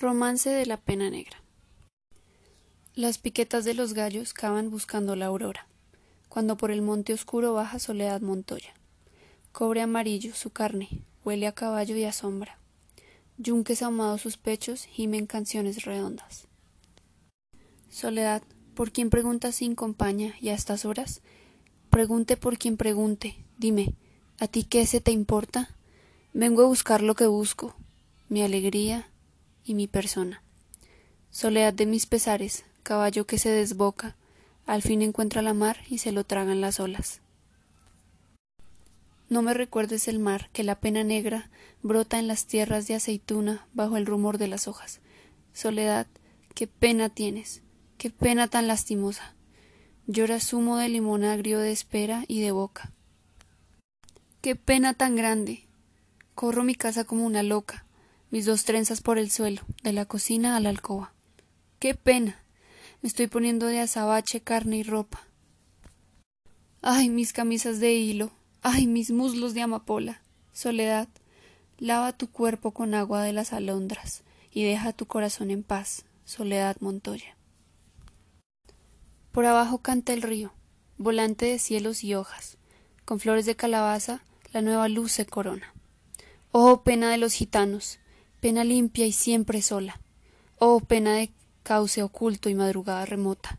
Romance de la pena negra. Las piquetas de los gallos cavan buscando la aurora, cuando por el monte oscuro baja Soledad Montoya. Cobre amarillo su carne, huele a caballo y a sombra. Yunques ahumados sus pechos gimen canciones redondas. Soledad, ¿por quién preguntas sin compañía y a estas horas? Pregunte por quien pregunte, dime, ¿a ti qué se te importa? Vengo a buscar lo que busco, mi alegría y mi persona. Soledad de mis pesares, caballo que se desboca, al fin encuentra la mar y se lo tragan las olas. No me recuerdes el mar, que la pena negra brota en las tierras de aceituna bajo el rumor de las hojas. Soledad, qué pena tienes, qué pena tan lastimosa. Llora zumo de limón agrio de espera y de boca. Qué pena tan grande. Corro mi casa como una loca, mis dos trenzas por el suelo, de la cocina a la alcoba. ¡Qué pena! Me estoy poniendo de azabache, carne y ropa. ¡Ay, mis camisas de hilo! ¡Ay, mis muslos de amapola! Soledad, lava tu cuerpo con agua de las alondras y deja tu corazón en paz, Soledad Montoya. Por abajo canta el río, volante de cielos y hojas. Con flores de calabaza la nueva luz se corona. Oh pena de los gitanos, pena limpia y siempre sola. Oh pena de cauce oculto y madrugada remota.